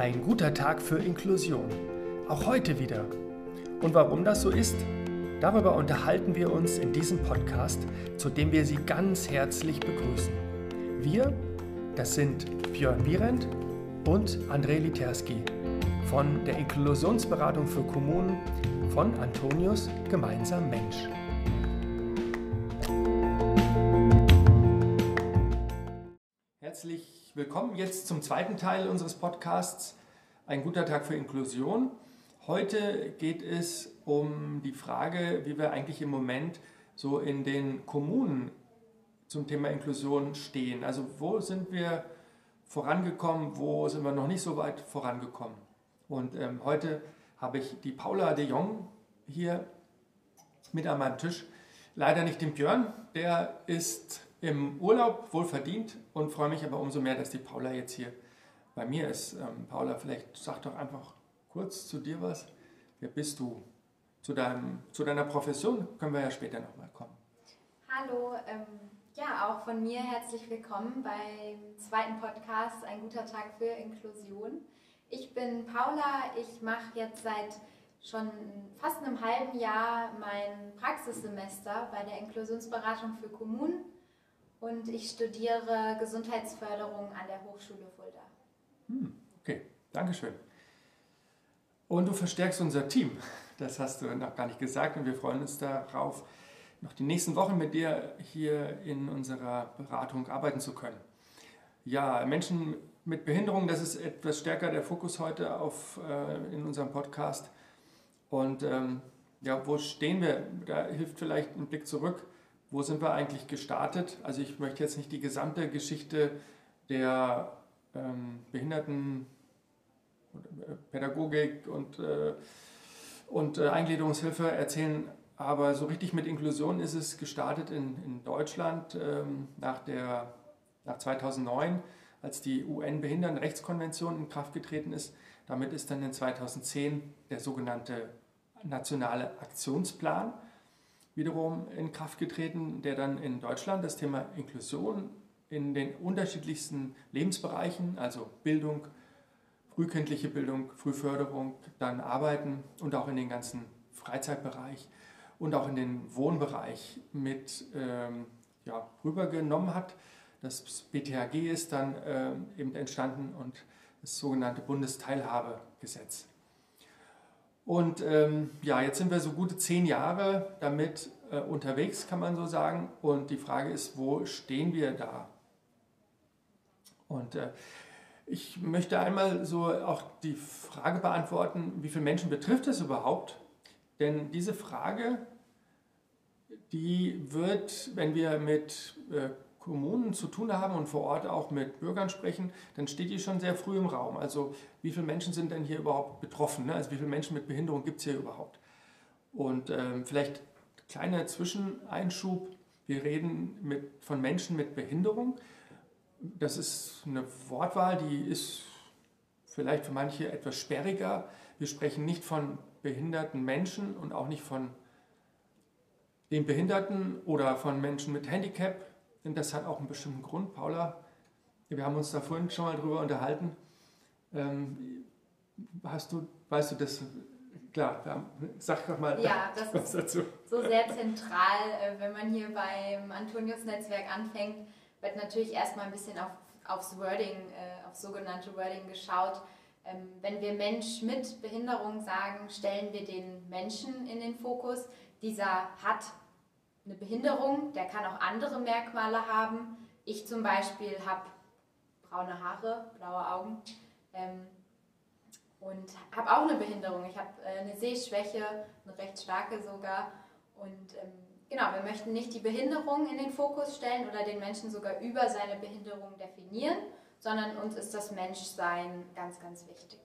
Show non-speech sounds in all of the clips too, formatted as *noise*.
Ein guter Tag für Inklusion. Auch heute wieder. Und warum das so ist, darüber unterhalten wir uns in diesem Podcast, zu dem wir Sie ganz herzlich begrüßen. Wir, das sind Björn Wierendt und André Literski von der Inklusionsberatung für Kommunen von Antonius Gemeinsam Mensch. Herzlich willkommen jetzt zum zweiten Teil unseres Podcasts Ein guter Tag für Inklusion. Heute geht es um die Frage, wie wir eigentlich im Moment so in den Kommunen zum Thema Inklusion stehen. Also wo sind wir vorangekommen, wo sind wir noch nicht so weit vorangekommen. Und ähm, heute habe ich die Paula de Jong hier mit an meinem Tisch. Leider nicht den Björn, der ist im Urlaub wohlverdient und freue mich aber umso mehr, dass die Paula jetzt hier bei mir ist. Ähm, Paula, vielleicht sag doch einfach kurz zu dir was. Wer bist du? Zu, deinem, zu deiner Profession können wir ja später nochmal kommen. Hallo, ähm, ja, auch von mir herzlich willkommen beim zweiten Podcast Ein guter Tag für Inklusion. Ich bin Paula, ich mache jetzt seit schon fast einem halben Jahr mein Praxissemester bei der Inklusionsberatung für Kommunen und ich studiere Gesundheitsförderung an der Hochschule Fulda. Hm, okay, Dankeschön. Und du verstärkst unser Team. Das hast du noch gar nicht gesagt und wir freuen uns darauf, noch die nächsten Wochen mit dir hier in unserer Beratung arbeiten zu können. Ja, Menschen mit Behinderung, das ist etwas stärker der Fokus heute auf, äh, in unserem Podcast. Und ähm, ja, wo stehen wir? Da hilft vielleicht ein Blick zurück. Wo sind wir eigentlich gestartet? Also ich möchte jetzt nicht die gesamte Geschichte der ähm, Behinderten äh, und, äh, und äh, Eingliederungshilfe erzählen. Aber so richtig mit Inklusion ist es gestartet in, in Deutschland ähm, nach, der, nach 2009, als die UN-Behindertenrechtskonvention in Kraft getreten ist. Damit ist dann in 2010 der sogenannte nationale Aktionsplan wiederum in Kraft getreten, der dann in Deutschland das Thema Inklusion in den unterschiedlichsten Lebensbereichen, also Bildung, frühkindliche Bildung, Frühförderung, dann Arbeiten und auch in den ganzen Freizeitbereich und auch in den Wohnbereich mit ähm, ja, rübergenommen hat. Das BTHG ist dann ähm, eben entstanden und das sogenannte Bundesteilhabegesetz. Und ähm, ja, jetzt sind wir so gute zehn Jahre damit äh, unterwegs, kann man so sagen. Und die Frage ist, wo stehen wir da? Und äh, ich möchte einmal so auch die Frage beantworten, wie viele Menschen betrifft es überhaupt? Denn diese Frage, die wird, wenn wir mit äh, Kommunen zu tun haben und vor Ort auch mit Bürgern sprechen, dann steht die schon sehr früh im Raum. Also wie viele Menschen sind denn hier überhaupt betroffen? Ne? Also wie viele Menschen mit Behinderung gibt es hier überhaupt? Und ähm, vielleicht kleiner Zwischeneinschub. Wir reden mit, von Menschen mit Behinderung das ist eine Wortwahl, die ist vielleicht für manche etwas sperriger. Wir sprechen nicht von behinderten Menschen und auch nicht von den Behinderten oder von Menschen mit Handicap, denn das hat auch einen bestimmten Grund. Paula, wir haben uns da vorhin schon mal drüber unterhalten. Ähm, hast du, weißt du das? Klar, sag doch mal ja, *laughs* das was dazu. So sehr zentral, äh, wenn man hier beim Antonius-Netzwerk anfängt wird natürlich erstmal ein bisschen auf, aufs Wording, äh, auf sogenannte Wording geschaut. Ähm, wenn wir Mensch mit Behinderung sagen, stellen wir den Menschen in den Fokus. Dieser hat eine Behinderung, der kann auch andere Merkmale haben. Ich zum Beispiel habe braune Haare, blaue Augen ähm, und habe auch eine Behinderung. Ich habe äh, eine Sehschwäche, eine recht starke sogar. Und ähm, Genau, wir möchten nicht die Behinderung in den Fokus stellen oder den Menschen sogar über seine Behinderung definieren, sondern uns ist das Menschsein ganz, ganz wichtig.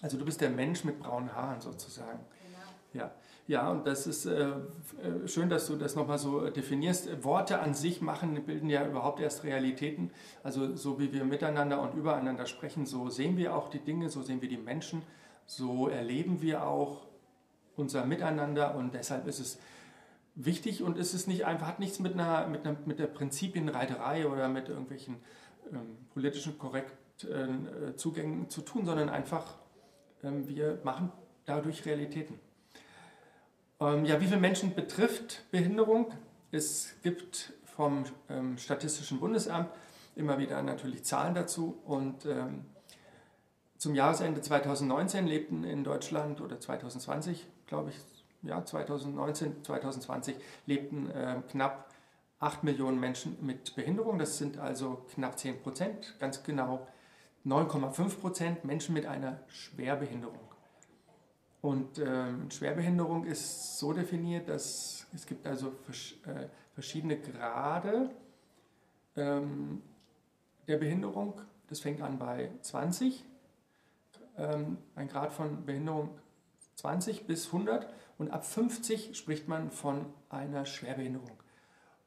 Also du bist der Mensch mit braunen Haaren sozusagen. Genau. Ja. Ja, und das ist äh, äh schön, dass du das nochmal so definierst. Worte an sich machen, bilden ja überhaupt erst Realitäten. Also so wie wir miteinander und übereinander sprechen, so sehen wir auch die Dinge, so sehen wir die Menschen, so erleben wir auch unser Miteinander und deshalb ist es wichtig und es ist nicht einfach, hat nichts mit einer, mit einer mit der Prinzipienreiterei oder mit irgendwelchen ähm, politischen Korrekt, Internetzugängen zu tun, sondern einfach, ähm, wir machen dadurch Realitäten. Ähm, ja, wie viele Menschen betrifft Behinderung? Es gibt vom ähm, Statistischen Bundesamt immer wieder natürlich Zahlen dazu und ähm, zum Jahresende 2019 lebten in Deutschland oder 2020, glaube ich, ja, 2019, 2020 lebten äh, knapp 8 Millionen Menschen mit Behinderung. Das sind also knapp 10 Prozent, ganz genau 9,5 Prozent Menschen mit einer Schwerbehinderung. Und ähm, Schwerbehinderung ist so definiert, dass es gibt also vers äh, verschiedene Grade ähm, der Behinderung. Das fängt an bei 20, ähm, ein Grad von Behinderung 20 bis 100 und ab 50 spricht man von einer Schwerbehinderung.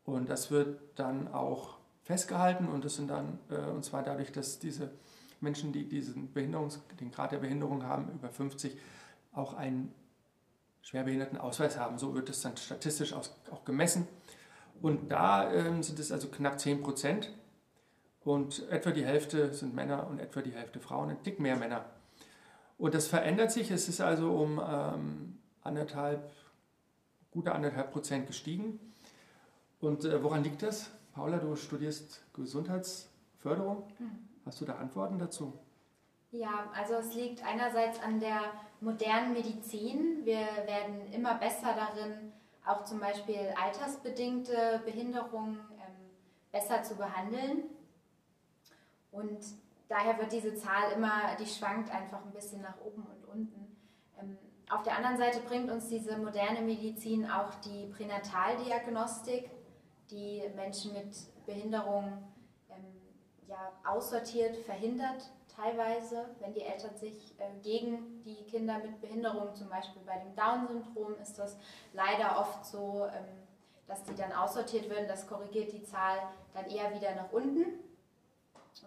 Und das wird dann auch festgehalten und das sind dann, äh, und zwar dadurch, dass diese Menschen, die diesen Behinderungs-, den Grad der Behinderung haben, über 50, auch einen Schwerbehindertenausweis haben. So wird es dann statistisch auch gemessen. Und da ähm, sind es also knapp 10 Prozent. Und etwa die Hälfte sind Männer und etwa die Hälfte Frauen, ein Tick mehr Männer. Und das verändert sich. Es ist also um ähm, anderthalb, gute anderthalb Prozent gestiegen. Und äh, woran liegt das? Paula, du studierst Gesundheitsförderung. Mhm. Hast du da Antworten dazu? Ja, also es liegt einerseits an der modernen Medizin. Wir werden immer besser darin, auch zum Beispiel altersbedingte Behinderungen ähm, besser zu behandeln. Und daher wird diese Zahl immer, die schwankt einfach ein bisschen nach oben und unten. Ähm, auf der anderen Seite bringt uns diese moderne Medizin auch die Pränataldiagnostik, die Menschen mit Behinderung ähm, ja, aussortiert, verhindert teilweise, wenn die Eltern sich äh, gegen die Kinder mit Behinderung, zum Beispiel bei dem Down-Syndrom, ist das leider oft so, ähm, dass die dann aussortiert werden. Das korrigiert die Zahl dann eher wieder nach unten.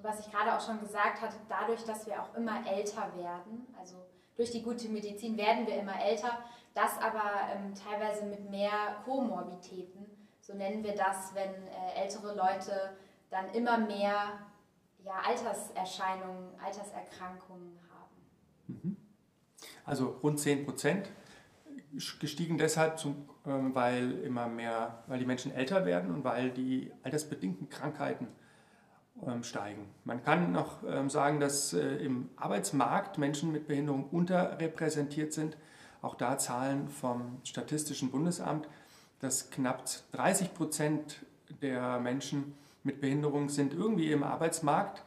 Was ich gerade auch schon gesagt hatte, dadurch, dass wir auch immer älter werden, also durch die gute Medizin werden wir immer älter, das aber ähm, teilweise mit mehr Komorbitäten, so nennen wir das, wenn äh, ältere Leute dann immer mehr ja, Alterserscheinungen, Alterserkrankungen haben. Mhm. Also rund 10 Prozent gestiegen deshalb, zum, ähm, weil immer mehr, weil die Menschen älter werden und weil die altersbedingten Krankheiten steigen. Man kann noch ähm, sagen, dass äh, im Arbeitsmarkt Menschen mit Behinderung unterrepräsentiert sind. Auch da Zahlen vom Statistischen Bundesamt, dass knapp 30 Prozent der Menschen mit Behinderung sind irgendwie im Arbeitsmarkt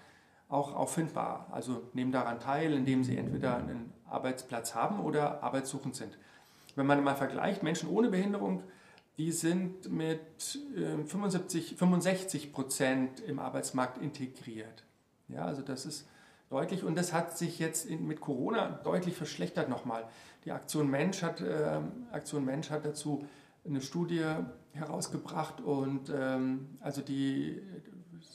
auch auffindbar. Also nehmen daran teil, indem sie entweder einen Arbeitsplatz haben oder arbeitssuchend sind. Wenn man mal vergleicht, Menschen ohne Behinderung, die sind mit 75, ähm, 65 Prozent im Arbeitsmarkt integriert. Ja, also das ist deutlich und das hat sich jetzt mit Corona deutlich verschlechtert nochmal. Die Aktion Mensch hat, äh, Aktion Mensch hat dazu eine Studie herausgebracht und ähm, also die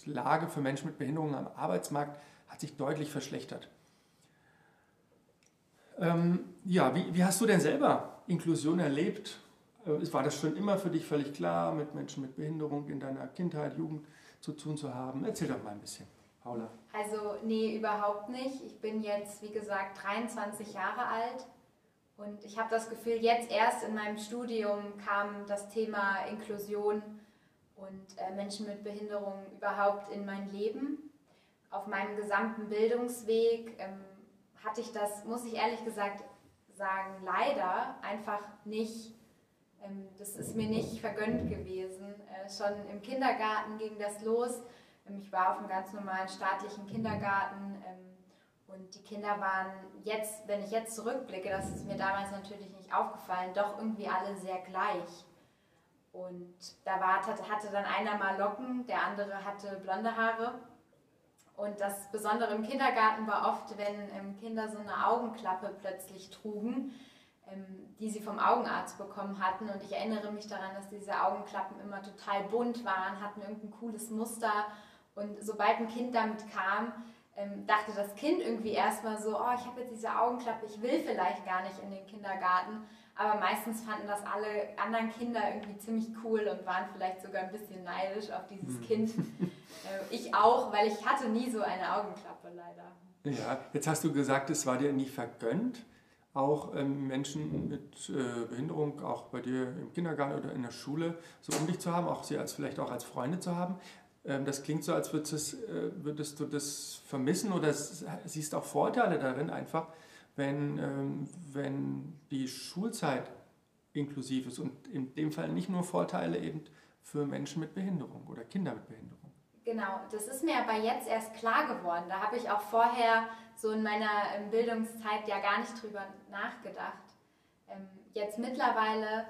Lage für Menschen mit Behinderungen am Arbeitsmarkt hat sich deutlich verschlechtert. Ähm, ja, wie, wie hast du denn selber Inklusion erlebt? Äh, war das schon immer für dich völlig klar, mit Menschen mit Behinderung in deiner Kindheit, Jugend zu tun zu haben? Erzähl doch mal ein bisschen, Paula. Also, nee, überhaupt nicht. Ich bin jetzt, wie gesagt, 23 Jahre alt und ich habe das Gefühl, jetzt erst in meinem Studium kam das Thema Inklusion und äh, Menschen mit Behinderung überhaupt in mein Leben. Auf meinem gesamten Bildungsweg ähm, hatte ich das, muss ich ehrlich gesagt sagen, leider einfach nicht. Ähm, das ist mir nicht vergönnt gewesen. Äh, schon im Kindergarten ging das los. Ähm, ich war auf einem ganz normalen staatlichen Kindergarten ähm, und die Kinder waren jetzt, wenn ich jetzt zurückblicke, das ist mir damals natürlich nicht aufgefallen, doch irgendwie alle sehr gleich. Und da war, hatte dann einer mal Locken, der andere hatte blonde Haare. Und das Besondere im Kindergarten war oft, wenn Kinder so eine Augenklappe plötzlich trugen, die sie vom Augenarzt bekommen hatten. Und ich erinnere mich daran, dass diese Augenklappen immer total bunt waren, hatten irgendein cooles Muster. Und sobald ein Kind damit kam, ähm, dachte das Kind irgendwie erstmal so, oh, ich habe jetzt diese Augenklappe, ich will vielleicht gar nicht in den Kindergarten. aber meistens fanden das alle anderen Kinder irgendwie ziemlich cool und waren vielleicht sogar ein bisschen neidisch auf dieses mhm. Kind. *laughs* Äh, ich auch, weil ich hatte nie so eine Augenklappe leider. Ja, jetzt hast du gesagt, es war dir nie vergönnt, auch ähm, Menschen mit äh, Behinderung, auch bei dir im Kindergarten oder in der Schule, so um dich zu haben, auch sie als vielleicht auch als Freunde zu haben. Ähm, das klingt so, als würdest, äh, würdest du das vermissen oder siehst auch Vorteile darin einfach, wenn, ähm, wenn die Schulzeit inklusiv ist und in dem Fall nicht nur Vorteile eben für Menschen mit Behinderung oder Kinder mit Behinderung. Genau, das ist mir aber jetzt erst klar geworden. Da habe ich auch vorher so in meiner ähm, Bildungszeit ja gar nicht drüber nachgedacht. Jetzt mittlerweile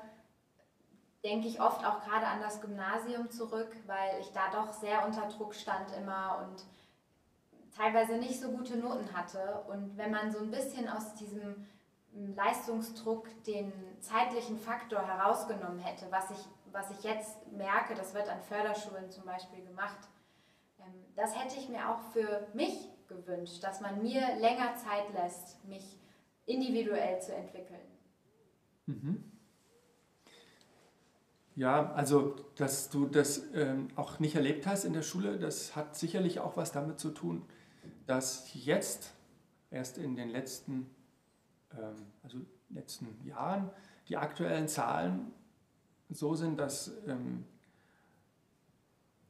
denke ich oft auch gerade an das Gymnasium zurück, weil ich da doch sehr unter Druck stand immer und teilweise nicht so gute Noten hatte. Und wenn man so ein bisschen aus diesem hm, Leistungsdruck den zeitlichen Faktor herausgenommen hätte, was ich, was ich jetzt merke, das wird an Förderschulen zum Beispiel gemacht, ähm, das hätte ich mir auch für mich gewünscht, dass man mir länger Zeit lässt, mich individuell zu entwickeln. Mhm. Ja, also dass du das ähm, auch nicht erlebt hast in der Schule, das hat sicherlich auch was damit zu tun, dass jetzt erst in den letzten, ähm, also letzten Jahren die aktuellen Zahlen so sind, dass ähm,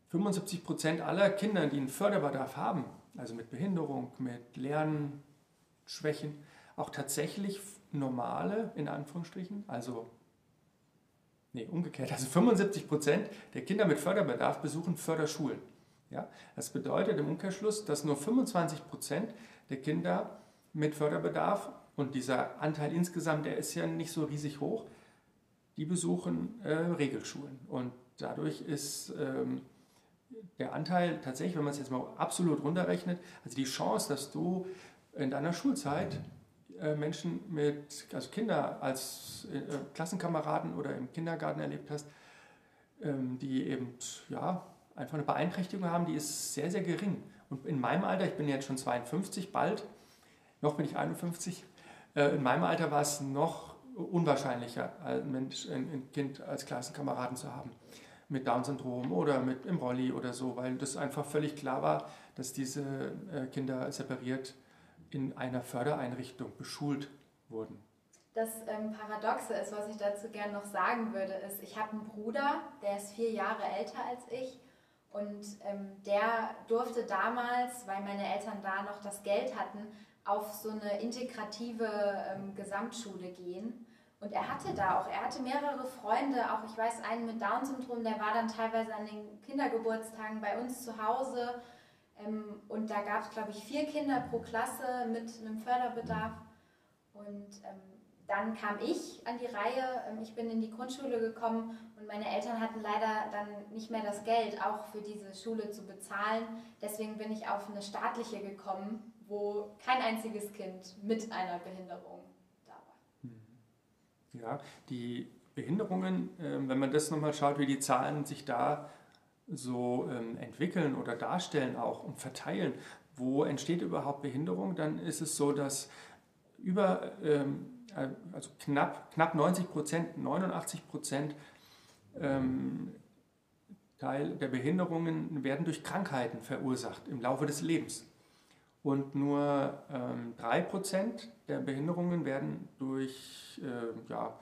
75 Prozent aller Kinder, die einen Förderbedarf haben, also mit Behinderung, mit Lernschwächen, auch tatsächlich normale, in Anführungsstrichen, also nee, umgekehrt, also 75 Prozent der Kinder mit Förderbedarf besuchen Förderschulen. Ja? Das bedeutet im Umkehrschluss, dass nur 25 Prozent der Kinder mit Förderbedarf, und dieser Anteil insgesamt, der ist ja nicht so riesig hoch, die besuchen äh, Regelschulen. Und dadurch ist ähm, der Anteil tatsächlich, wenn man es jetzt mal absolut runterrechnet, also die Chance, dass du in deiner Schulzeit äh, Menschen mit, also Kinder als äh, Klassenkameraden oder im Kindergarten erlebt hast, ähm, die eben ja, einfach eine Beeinträchtigung haben, die ist sehr, sehr gering. Und in meinem Alter, ich bin jetzt schon 52 bald, noch bin ich 51, äh, in meinem Alter war es noch unwahrscheinlicher, ein, Mensch, ein Kind als Klassenkameraden zu haben mit Down-Syndrom oder mit im Rolli oder so, weil das einfach völlig klar war, dass diese Kinder separiert in einer Fördereinrichtung beschult wurden. Das ähm, Paradoxe ist, was ich dazu gerne noch sagen würde, ist, ich habe einen Bruder, der ist vier Jahre älter als ich und ähm, der durfte damals, weil meine Eltern da noch das Geld hatten, auf so eine integrative ähm, Gesamtschule gehen. Und er hatte da auch, er hatte mehrere Freunde, auch ich weiß einen mit Down-Syndrom, der war dann teilweise an den Kindergeburtstagen bei uns zu Hause ähm, und da gab es, glaube ich, vier Kinder pro Klasse mit einem Förderbedarf. Und ähm, dann kam ich an die Reihe. Ähm, ich bin in die Grundschule gekommen und meine Eltern hatten leider dann nicht mehr das Geld, auch für diese Schule zu bezahlen. Deswegen bin ich auf eine staatliche gekommen, wo kein einziges Kind mit einer Behinderung. Ja, die Behinderungen, wenn man das nochmal schaut, wie die Zahlen sich da so ähm, entwickeln oder darstellen auch und verteilen, wo entsteht überhaupt Behinderung, dann ist es so, dass über, ähm, also knapp, knapp 90 Prozent, 89 Prozent ähm, Teil der Behinderungen werden durch Krankheiten verursacht im Laufe des Lebens. Und nur ähm, 3% der Behinderungen werden durch, äh, ja,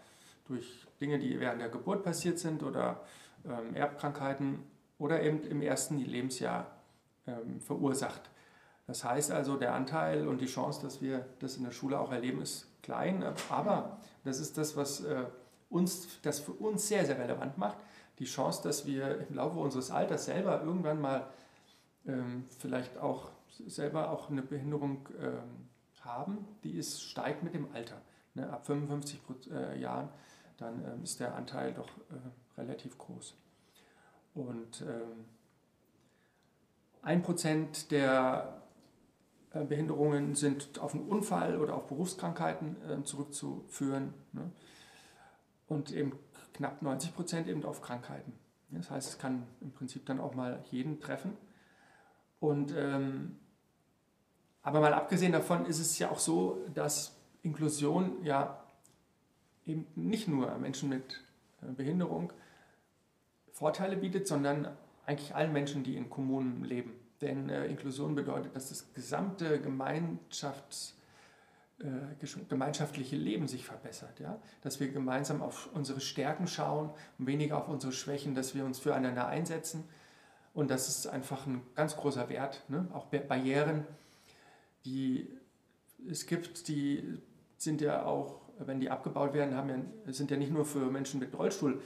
durch Dinge, die während der Geburt passiert sind oder ähm, Erbkrankheiten oder eben im ersten Lebensjahr ähm, verursacht. Das heißt also, der Anteil und die Chance, dass wir das in der Schule auch erleben, ist klein, aber das ist das, was äh, uns, das für uns sehr, sehr relevant macht. Die Chance, dass wir im Laufe unseres Alters selber irgendwann mal ähm, vielleicht auch selber auch eine Behinderung ähm, haben, die ist, steigt mit dem Alter. Ne? Ab 55 äh, Jahren, dann ähm, ist der Anteil doch äh, relativ groß. Und ähm, ein Prozent der äh, Behinderungen sind auf einen Unfall oder auf Berufskrankheiten äh, zurückzuführen. Ne? Und eben knapp 90 Prozent eben auf Krankheiten. Das heißt, es kann im Prinzip dann auch mal jeden treffen. Und, ähm, aber mal abgesehen davon ist es ja auch so, dass Inklusion ja eben nicht nur Menschen mit äh, Behinderung Vorteile bietet, sondern eigentlich allen Menschen, die in Kommunen leben. Denn äh, Inklusion bedeutet, dass das gesamte Gemeinschafts, äh, gemeinschaftliche Leben sich verbessert. Ja? Dass wir gemeinsam auf unsere Stärken schauen und weniger auf unsere Schwächen, dass wir uns füreinander einsetzen. Und das ist einfach ein ganz großer Wert. Ne? Auch Barrieren, die es gibt, die sind ja auch, wenn die abgebaut werden, haben ja, sind ja nicht nur für Menschen mit Rollstuhl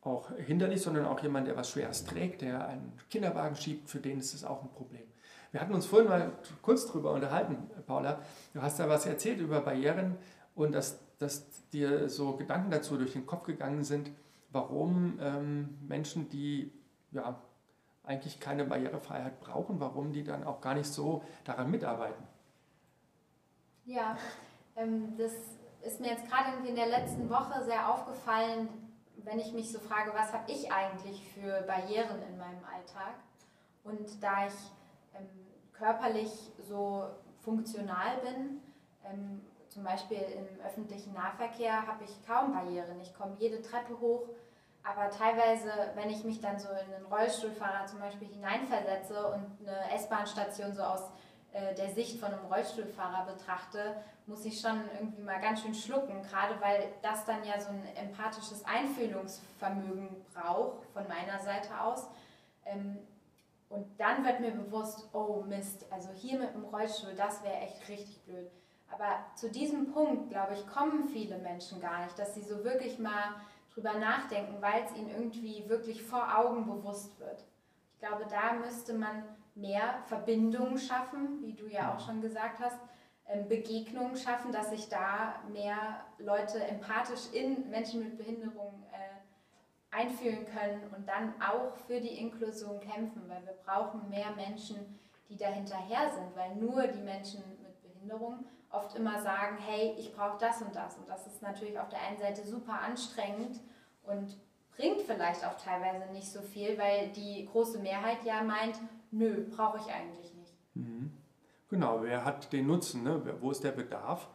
auch hinderlich, sondern auch jemand, der was Schweres trägt, der einen Kinderwagen schiebt, für den ist es auch ein Problem. Wir hatten uns vorhin mal kurz darüber unterhalten, Paula. Du hast da was erzählt über Barrieren und dass, dass dir so Gedanken dazu durch den Kopf gegangen sind, warum ähm, Menschen, die ja, eigentlich keine Barrierefreiheit brauchen, warum die dann auch gar nicht so daran mitarbeiten. Ja, ähm, das ist mir jetzt gerade in der letzten Woche sehr aufgefallen, wenn ich mich so frage, was habe ich eigentlich für Barrieren in meinem Alltag? Und da ich ähm, körperlich so funktional bin, ähm, zum Beispiel im öffentlichen Nahverkehr, habe ich kaum Barrieren. Ich komme jede Treppe hoch, aber teilweise, wenn ich mich dann so in einen Rollstuhlfahrer zum Beispiel hineinversetze und eine S-Bahn-Station so aus äh, der Sicht von einem Rollstuhlfahrer betrachte, muss ich schon irgendwie mal ganz schön schlucken, gerade weil das dann ja so ein empathisches Einfühlungsvermögen braucht von meiner Seite aus. Ähm, und dann wird mir bewusst, oh Mist, also hier mit dem Rollstuhl, das wäre echt richtig blöd. Aber zu diesem Punkt, glaube ich, kommen viele Menschen gar nicht, dass sie so wirklich mal drüber nachdenken, weil es ihnen irgendwie wirklich vor Augen bewusst wird. Ich glaube, da müsste man mehr Verbindungen schaffen, wie du ja auch schon gesagt hast, ähm, Begegnungen schaffen, dass sich da mehr Leute empathisch in Menschen mit Behinderung äh, einfühlen können und dann auch für die Inklusion kämpfen, weil wir brauchen mehr Menschen, die dahinterher sind, weil nur die Menschen mit Behinderung oft immer sagen, hey, ich brauche das und das. Und das ist natürlich auf der einen Seite super anstrengend und bringt vielleicht auch teilweise nicht so viel, weil die große Mehrheit ja meint, nö, brauche ich eigentlich nicht. Mhm. Genau, wer hat den Nutzen, ne? wo ist der Bedarf?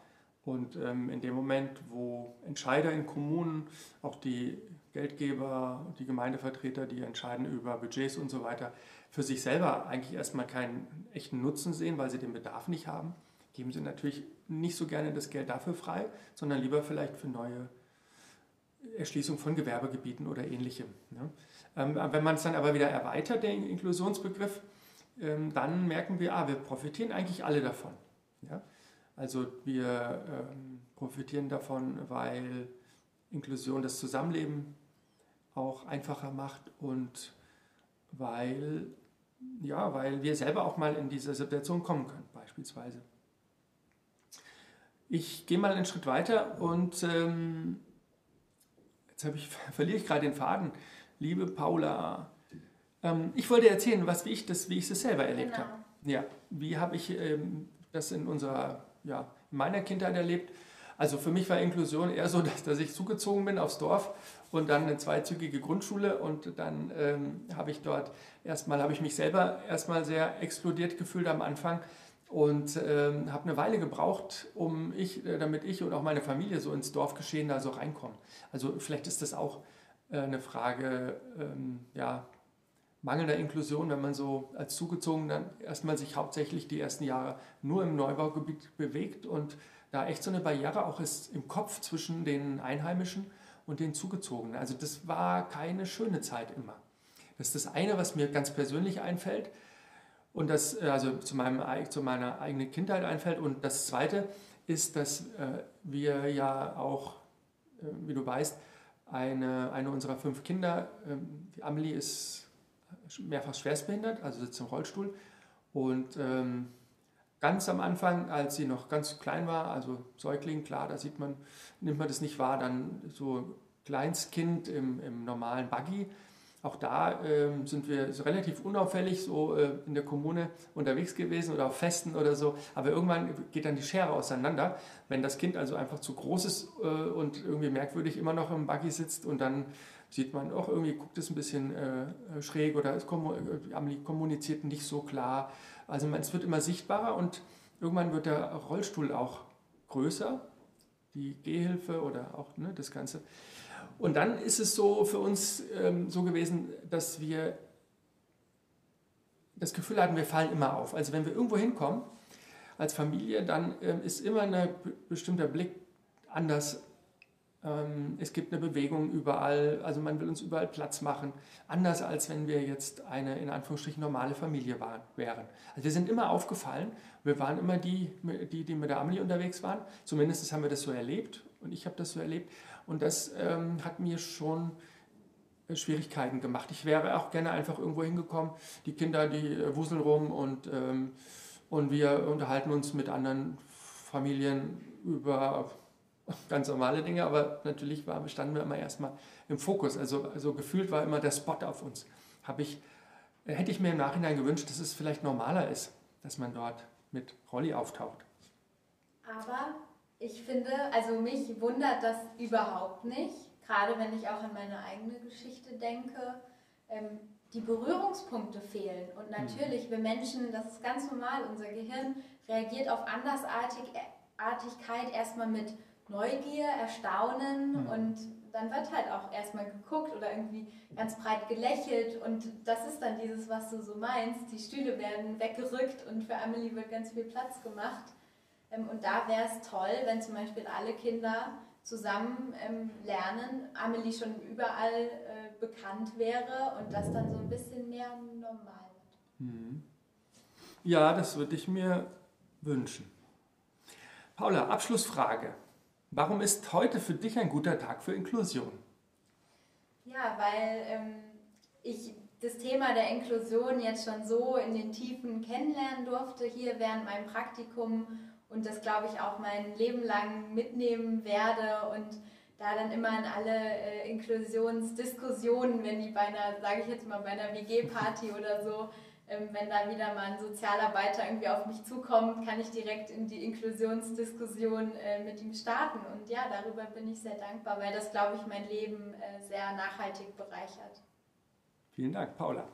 Und ähm, in dem Moment, wo Entscheider in Kommunen, auch die Geldgeber, die Gemeindevertreter, die entscheiden über Budgets und so weiter, für sich selber eigentlich erstmal keinen echten Nutzen sehen, weil sie den Bedarf nicht haben, geben sie natürlich nicht so gerne das Geld dafür frei, sondern lieber vielleicht für neue Erschließung von Gewerbegebieten oder ähnlichem. Ne? Ähm, wenn man es dann aber wieder erweitert, den Inklusionsbegriff, ähm, dann merken wir, ah, wir profitieren eigentlich alle davon. Also wir ähm, profitieren davon, weil Inklusion das Zusammenleben auch einfacher macht und weil, ja, weil wir selber auch mal in diese Situation kommen können, beispielsweise. Ich gehe mal einen Schritt weiter und ähm, jetzt ich, *laughs* verliere ich gerade den Faden. Liebe Paula, ähm, ich wollte erzählen, was, wie, ich das, wie ich es selber erlebt genau. habe. Ja, wie habe ich ähm, das in unserer, ja, in meiner Kindheit erlebt? Also für mich war Inklusion eher so, *laughs* dass, dass ich zugezogen bin aufs Dorf und dann eine zweizügige Grundschule und dann ähm, habe ich dort erstmal, habe ich mich selber erstmal sehr explodiert gefühlt am Anfang und ähm, habe eine Weile gebraucht, um ich, äh, damit ich und auch meine Familie so ins Dorfgeschehen da so reinkommen. Also vielleicht ist das auch äh, eine Frage, ähm, ja, mangelnder Inklusion, wenn man so als Zugezogener erstmal sich hauptsächlich die ersten Jahre nur im Neubaugebiet bewegt und da echt so eine Barriere auch ist im Kopf zwischen den Einheimischen und den Zugezogenen. Also das war keine schöne Zeit immer. Das ist das eine, was mir ganz persönlich einfällt und das äh, also zu, meinem, zu meiner eigenen Kindheit einfällt. Und das zweite ist, dass äh, wir ja auch, äh, wie du weißt, eine, eine unserer fünf Kinder, ähm, die Amelie ist mehrfach schwerstbehindert, also sitzt im Rollstuhl. Und ähm, ganz am Anfang, als sie noch ganz klein war, also Säugling, klar, da sieht man, nimmt man das nicht wahr, dann so Kleinstkind im, im normalen Buggy. Auch da ähm, sind wir so relativ unauffällig so äh, in der Kommune unterwegs gewesen oder auf Festen oder so. Aber irgendwann geht dann die Schere auseinander, wenn das Kind also einfach zu groß ist äh, und irgendwie merkwürdig immer noch im Buggy sitzt und dann sieht man auch irgendwie, guckt es ein bisschen äh, schräg oder es kommuniziert nicht so klar. Also man, es wird immer sichtbarer und irgendwann wird der Rollstuhl auch größer die Gehhilfe oder auch ne, das Ganze. Und dann ist es so für uns ähm, so gewesen, dass wir das Gefühl hatten, wir fallen immer auf. Also wenn wir irgendwo hinkommen als Familie, dann ähm, ist immer ein bestimmter Blick anders ähm, es gibt eine Bewegung überall, also man will uns überall Platz machen. Anders als wenn wir jetzt eine in Anführungsstrichen normale Familie waren, wären. Also wir sind immer aufgefallen, wir waren immer die, die, die mit der Amelie unterwegs waren. Zumindest haben wir das so erlebt und ich habe das so erlebt. Und das ähm, hat mir schon äh, Schwierigkeiten gemacht. Ich wäre auch gerne einfach irgendwo hingekommen. Die Kinder, die äh, wuseln rum und, ähm, und wir unterhalten uns mit anderen Familien über *laughs* ganz normale Dinge, aber natürlich war, standen wir immer erstmal im Fokus. Also, also gefühlt war immer der Spot auf uns. Habe ich, hätte ich mir im Nachhinein gewünscht, dass es vielleicht normaler ist, dass man dort mit Rolli auftaucht. Aber ich finde, also mich wundert das überhaupt nicht, gerade wenn ich auch an meine eigene Geschichte denke. Ähm, die Berührungspunkte fehlen. Und mhm. natürlich, wir Menschen, das ist ganz normal, unser Gehirn reagiert auf Andersartigkeit erstmal mit Neugier, Erstaunen mhm. und dann wird halt auch erstmal geguckt oder irgendwie ganz breit gelächelt und das ist dann dieses, was du so meinst. Die Stühle werden weggerückt und für Amelie wird ganz viel Platz gemacht. Ähm, und da wäre es toll, wenn zum Beispiel alle Kinder zusammen ähm, lernen, Amelie schon überall äh, bekannt wäre und das dann so ein bisschen mehr normal wird. Mhm. Ja, das würde ich mir wünschen. Paula, Abschlussfrage. Warum ist heute für dich ein guter Tag für Inklusion? Ja, weil ähm, ich das Thema der Inklusion jetzt schon so in den Tiefen kennenlernen durfte hier während meinem Praktikum und das glaube ich auch mein Leben lang mitnehmen werde und da dann immer in alle äh, Inklusionsdiskussionen, wenn die bei einer, sage ich jetzt mal, bei einer WG-Party oder so ähm, wenn da wieder mal ein Sozialarbeiter irgendwie auf mich zukommt, kann ich direkt in die Inklusionsdiskussion äh, mit ihm starten. Und ja, darüber bin ich sehr dankbar, weil das, glaube ich, mein Leben äh, sehr nachhaltig bereichert. Vielen Dank, Paula.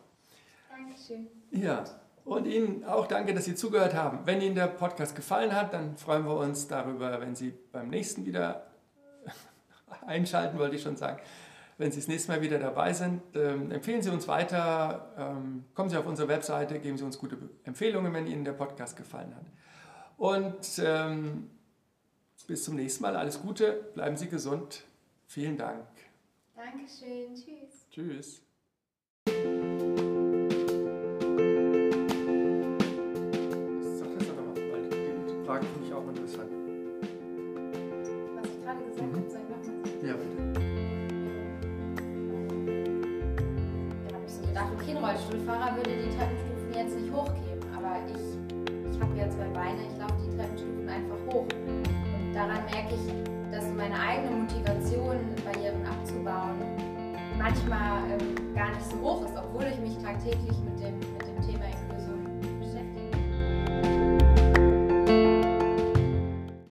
Dankeschön. Ja, und Ihnen auch danke, dass Sie zugehört haben. Wenn Ihnen der Podcast gefallen hat, dann freuen wir uns darüber, wenn Sie beim nächsten wieder *laughs* einschalten, wollte ich schon sagen wenn Sie das nächste Mal wieder dabei sind. Ähm, empfehlen Sie uns weiter, ähm, kommen Sie auf unsere Webseite, geben Sie uns gute Empfehlungen, wenn Ihnen der Podcast gefallen hat. Und ähm, bis zum nächsten Mal. Alles Gute, bleiben Sie gesund. Vielen Dank. Dankeschön. Tschüss. Tschüss. Frage finde ich auch interessant. Was ich gerade gesagt mhm. habe, sag nochmal. Ja, bitte. Rollstuhlfahrer würde die Treppenstufen jetzt nicht hochgeben, aber ich, ich habe ja zwei Beine, ich laufe die Treppenstufen einfach hoch. Und daran merke ich, dass meine eigene Motivation, Barrieren abzubauen, manchmal ähm, gar nicht so hoch ist, obwohl ich mich tagtäglich mit dem, mit